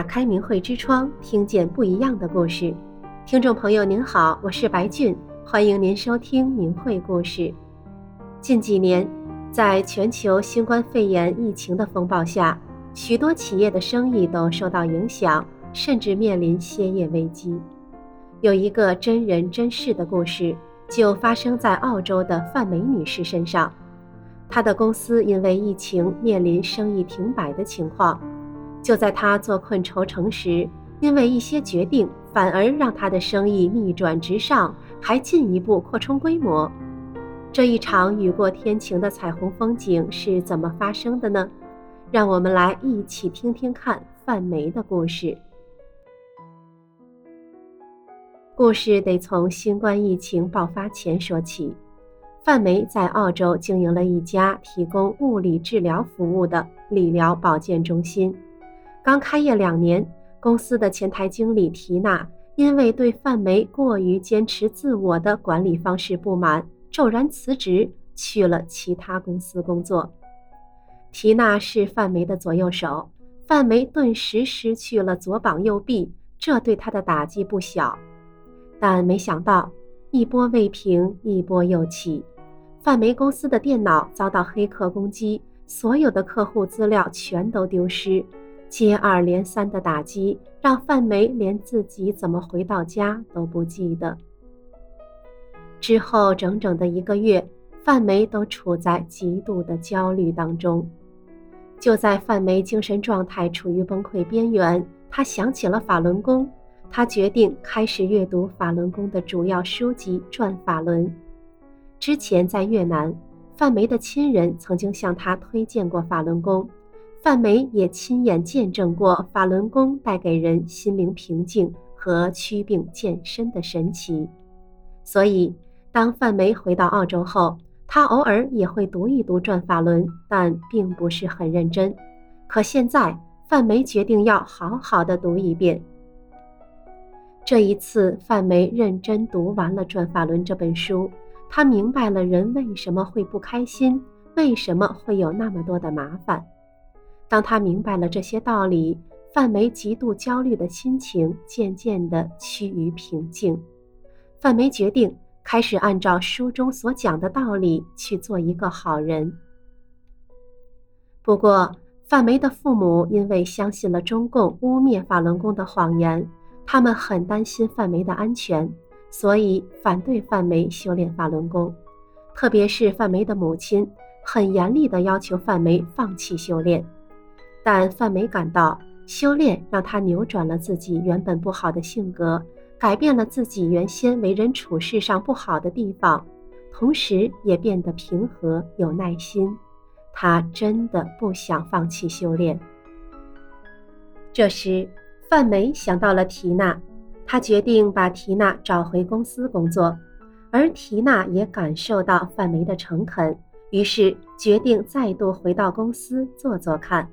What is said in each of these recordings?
打开明慧之窗，听见不一样的故事。听众朋友您好，我是白俊，欢迎您收听明慧故事。近几年，在全球新冠肺炎疫情的风暴下，许多企业的生意都受到影响，甚至面临歇业危机。有一个真人真事的故事，就发生在澳洲的范梅女士身上。她的公司因为疫情面临生意停摆的情况。就在他坐困愁城时，因为一些决定，反而让他的生意逆转直上，还进一步扩充规模。这一场雨过天晴的彩虹风景是怎么发生的呢？让我们来一起听听看范梅的故事。故事得从新冠疫情爆发前说起。范梅在澳洲经营了一家提供物理治疗服务的理疗保健中心。刚开业两年，公司的前台经理缇娜因为对范梅过于坚持自我的管理方式不满，骤然辞职，去了其他公司工作。缇娜是范梅的左右手，范梅顿时失去了左膀右臂，这对她的打击不小。但没想到，一波未平，一波又起，范梅公司的电脑遭到黑客攻击，所有的客户资料全都丢失。接二连三的打击让范梅连自己怎么回到家都不记得。之后整整的一个月，范梅都处在极度的焦虑当中。就在范梅精神状态处于崩溃边缘，她想起了法轮功，她决定开始阅读法轮功的主要书籍《转法轮》。之前在越南，范梅的亲人曾经向她推荐过法轮功。范梅也亲眼见证过法轮功带给人心灵平静和祛病健身的神奇，所以当范梅回到澳洲后，她偶尔也会读一读《转法轮》，但并不是很认真。可现在，范梅决定要好好的读一遍。这一次，范梅认真读完了《转法轮》这本书，她明白了人为什么会不开心，为什么会有那么多的麻烦。当他明白了这些道理，范梅极度焦虑的心情渐渐地趋于平静。范梅决定开始按照书中所讲的道理去做一个好人。不过，范梅的父母因为相信了中共污蔑法轮功的谎言，他们很担心范梅的安全，所以反对范梅修炼法轮功。特别是范梅的母亲，很严厉地要求范梅放弃修炼。但范梅感到，修炼让她扭转了自己原本不好的性格，改变了自己原先为人处事上不好的地方，同时也变得平和有耐心。她真的不想放弃修炼。这时，范梅想到了缇娜，她决定把缇娜找回公司工作，而缇娜也感受到范梅的诚恳，于是决定再度回到公司做做看。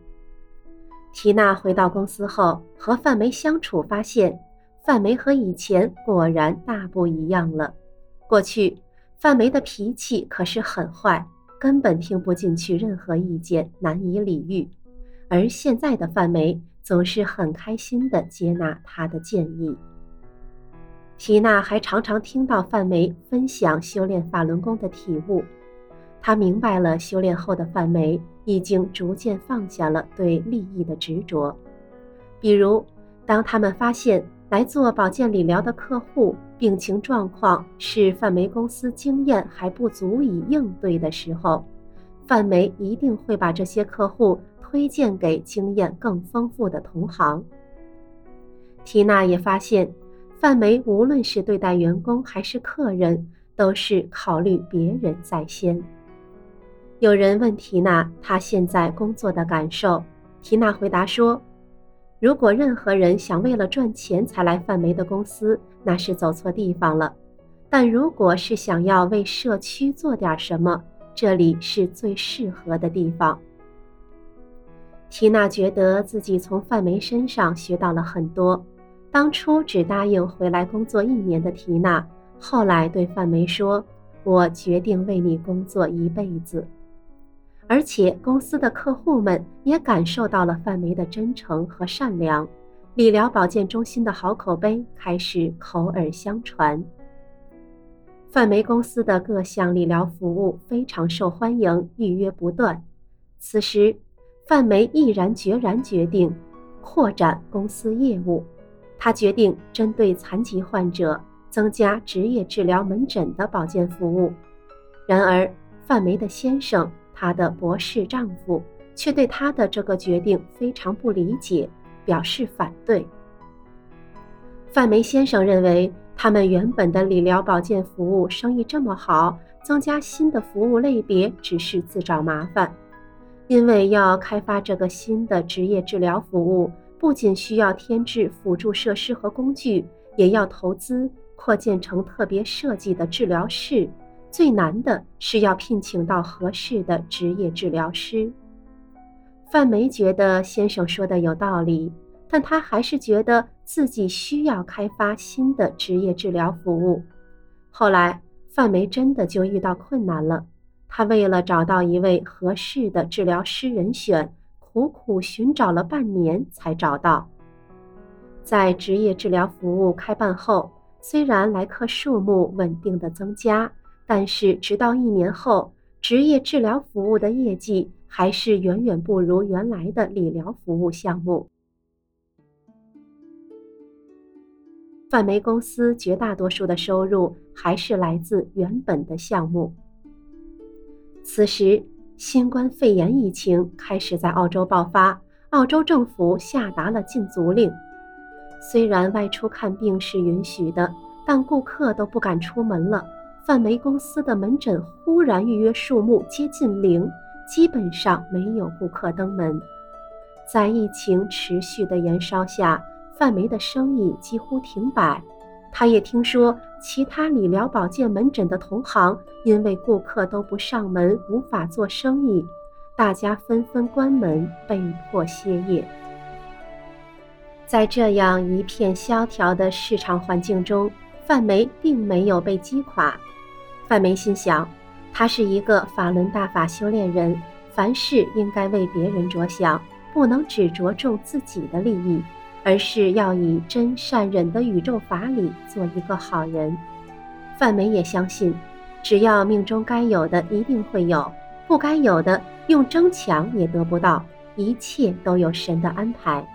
缇娜回到公司后，和范梅相处，发现范梅和以前果然大不一样了。过去，范梅的脾气可是很坏，根本听不进去任何意见，难以理喻。而现在的范梅总是很开心地接纳她的建议。缇娜还常常听到范梅分享修炼法轮功的体悟。她明白了，修炼后的范梅已经逐渐放下了对利益的执着。比如，当他们发现来做保健理疗的客户病情状况是范梅公司经验还不足以应对的时候，范梅一定会把这些客户推荐给经验更丰富的同行。缇娜也发现，范梅无论是对待员工还是客人，都是考虑别人在先。有人问缇娜，她现在工作的感受。缇娜回答说：“如果任何人想为了赚钱才来范梅的公司，那是走错地方了；但如果是想要为社区做点什么，这里是最适合的地方。”缇娜觉得自己从范梅身上学到了很多。当初只答应回来工作一年的缇娜，后来对范梅说：“我决定为你工作一辈子。”而且公司的客户们也感受到了范梅的真诚和善良，理疗保健中心的好口碑开始口耳相传。范梅公司的各项理疗服务非常受欢迎，预约不断。此时，范梅毅然决然决定扩展公司业务。他决定针对残疾患者增加职业治疗门诊的保健服务。然而，范梅的先生，她的博士丈夫，却对她的这个决定非常不理解，表示反对。范梅先生认为，他们原本的理疗保健服务生意这么好，增加新的服务类别只是自找麻烦。因为要开发这个新的职业治疗服务，不仅需要添置辅助设施和工具，也要投资扩建成特别设计的治疗室。最难的是要聘请到合适的职业治疗师。范梅觉得先生说的有道理，但她还是觉得自己需要开发新的职业治疗服务。后来，范梅真的就遇到困难了。她为了找到一位合适的治疗师人选，苦苦寻找了半年才找到。在职业治疗服务开办后，虽然来客数目稳定的增加，但是直到一年后，职业治疗服务的业绩还是远远不如原来的理疗服务项目。范梅公司绝大多数的收入还是来自原本的项目。此时，新冠肺炎疫情开始在澳洲爆发，澳洲政府下达了禁足令。虽然外出看病是允许的，但顾客都不敢出门了。范梅公司的门诊忽然预约数目接近零，基本上没有顾客登门。在疫情持续的燃烧下，范梅的生意几乎停摆。他也听说其他理疗保健门诊的同行因为顾客都不上门，无法做生意，大家纷纷关门，被迫歇业。在这样一片萧条的市场环境中，范梅并没有被击垮。范梅心想，他是一个法轮大法修炼人，凡事应该为别人着想，不能只着重自己的利益。而是要以真善忍的宇宙法理做一个好人。范梅也相信，只要命中该有的一定会有，不该有的用争抢也得不到，一切都有神的安排。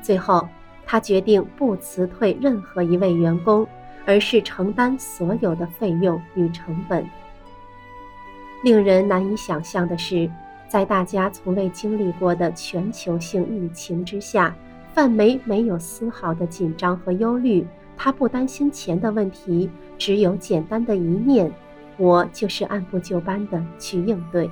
最后，他决定不辞退任何一位员工，而是承担所有的费用与成本。令人难以想象的是，在大家从未经历过的全球性疫情之下。范梅没有丝毫的紧张和忧虑，她不担心钱的问题，只有简单的一念：我就是按部就班的去应对。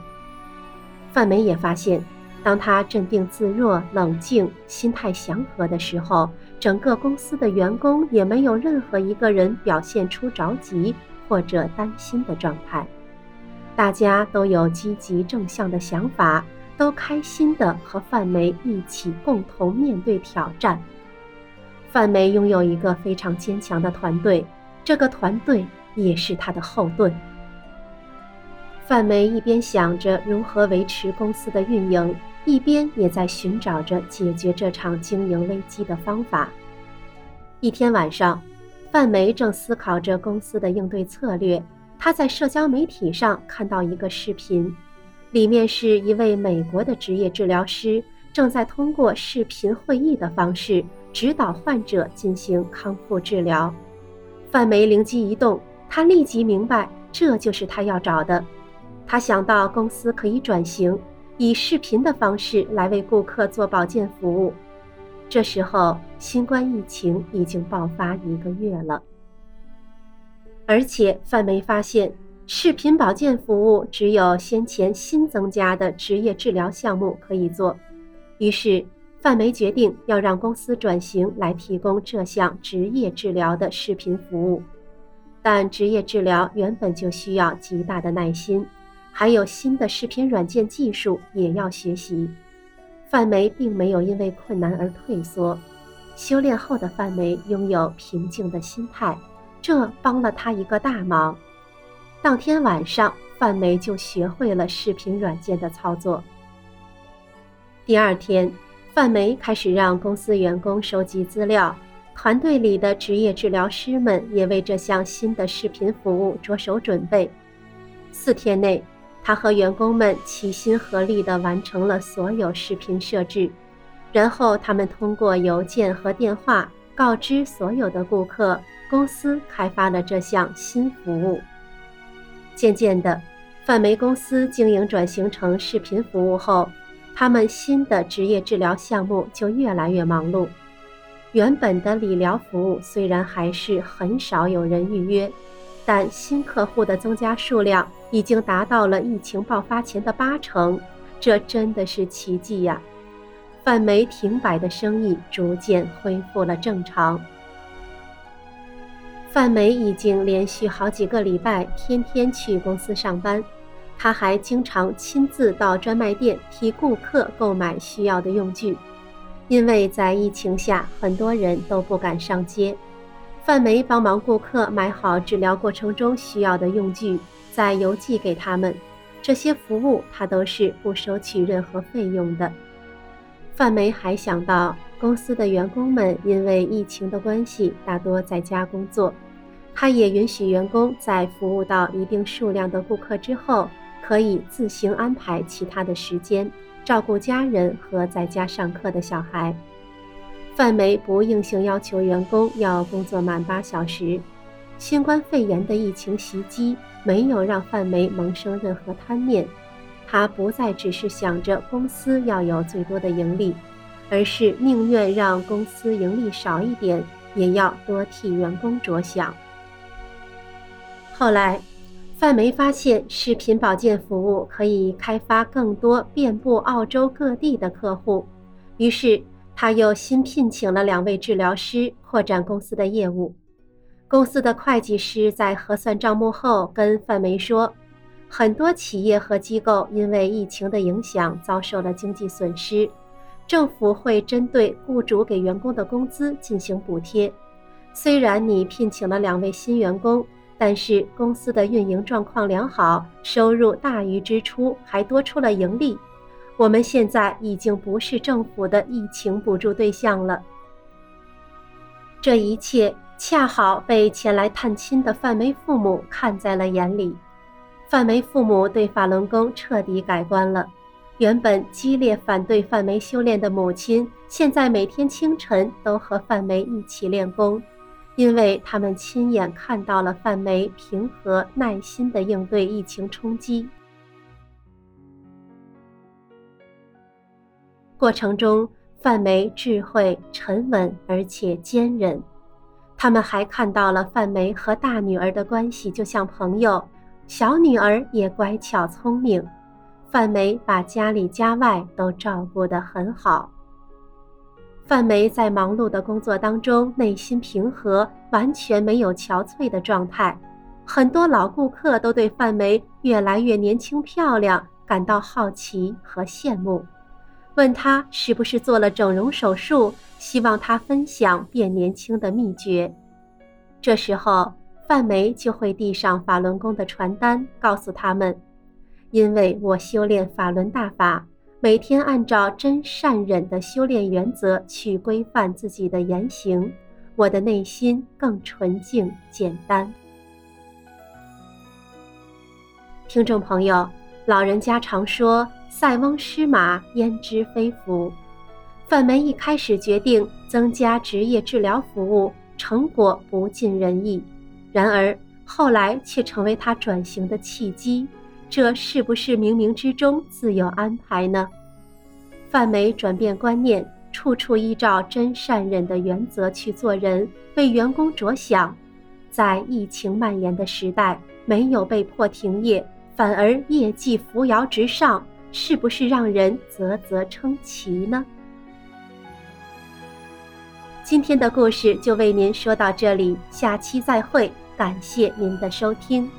范梅也发现，当她镇定自若、冷静、心态祥和的时候，整个公司的员工也没有任何一个人表现出着急或者担心的状态，大家都有积极正向的想法。都开心地和范梅一起共同面对挑战。范梅拥有一个非常坚强的团队，这个团队也是她的后盾。范梅一边想着如何维持公司的运营，一边也在寻找着解决这场经营危机的方法。一天晚上，范梅正思考着公司的应对策略，她在社交媒体上看到一个视频。里面是一位美国的职业治疗师，正在通过视频会议的方式指导患者进行康复治疗。范梅灵机一动，她立即明白这就是她要找的。她想到公司可以转型，以视频的方式来为顾客做保健服务。这时候，新冠疫情已经爆发一个月了，而且范梅发现。视频保健服务只有先前新增加的职业治疗项目可以做，于是范梅决定要让公司转型来提供这项职业治疗的视频服务。但职业治疗原本就需要极大的耐心，还有新的视频软件技术也要学习。范梅并没有因为困难而退缩，修炼后的范梅拥有平静的心态，这帮了她一个大忙。当天晚上，范梅就学会了视频软件的操作。第二天，范梅开始让公司员工收集资料，团队里的职业治疗师们也为这项新的视频服务着手准备。四天内，他和员工们齐心合力地完成了所有视频设置，然后他们通过邮件和电话告知所有的顾客，公司开发了这项新服务。渐渐的，范梅公司经营转型成视频服务后，他们新的职业治疗项目就越来越忙碌。原本的理疗服务虽然还是很少有人预约，但新客户的增加数量已经达到了疫情爆发前的八成，这真的是奇迹呀！范梅停摆的生意逐渐恢复了正常。范梅已经连续好几个礼拜天天去公司上班。他还经常亲自到专卖店替顾客购买需要的用具，因为在疫情下，很多人都不敢上街。范梅帮忙顾客买好治疗过程中需要的用具，再邮寄给他们。这些服务他都是不收取任何费用的。范梅还想到，公司的员工们因为疫情的关系，大多在家工作，他也允许员工在服务到一定数量的顾客之后，可以自行安排其他的时间，照顾家人和在家上课的小孩。范梅不硬性要求员工要工作满八小时。新冠肺炎的疫情袭击没有让范梅萌生任何贪念，她不再只是想着公司要有最多的盈利，而是宁愿让公司盈利少一点，也要多替员工着想。后来。范梅发现视频保健服务可以开发更多遍布澳洲各地的客户，于是他又新聘请了两位治疗师，扩展公司的业务。公司的会计师在核算账目后跟范梅说，很多企业和机构因为疫情的影响遭受了经济损失，政府会针对雇主给员工的工资进行补贴。虽然你聘请了两位新员工。但是公司的运营状况良好，收入大于支出，还多出了盈利。我们现在已经不是政府的疫情补助对象了。这一切恰好被前来探亲的范梅父母看在了眼里。范梅父母对法轮功彻底改观了。原本激烈反对范梅修炼的母亲，现在每天清晨都和范梅一起练功。因为他们亲眼看到了范梅平和耐心地应对疫情冲击，过程中范梅智慧、沉稳而且坚韧。他们还看到了范梅和大女儿的关系就像朋友，小女儿也乖巧聪明。范梅把家里家外都照顾得很好。范梅在忙碌的工作当中，内心平和，完全没有憔悴的状态。很多老顾客都对范梅越来越年轻漂亮感到好奇和羡慕，问他是不是做了整容手术，希望他分享变年轻的秘诀。这时候，范梅就会递上法轮功的传单，告诉他们：“因为我修炼法轮大法。”每天按照真善忍的修炼原则去规范自己的言行，我的内心更纯净简单。听众朋友，老人家常说“塞翁失马，焉知非福”。范梅一开始决定增加职业治疗服务，成果不尽人意，然而后来却成为他转型的契机。这是不是冥冥之中自有安排呢？范梅转变观念，处处依照真善忍的原则去做人，为员工着想，在疫情蔓延的时代，没有被迫停业，反而业绩扶摇直上，是不是让人啧啧称奇呢？今天的故事就为您说到这里，下期再会，感谢您的收听。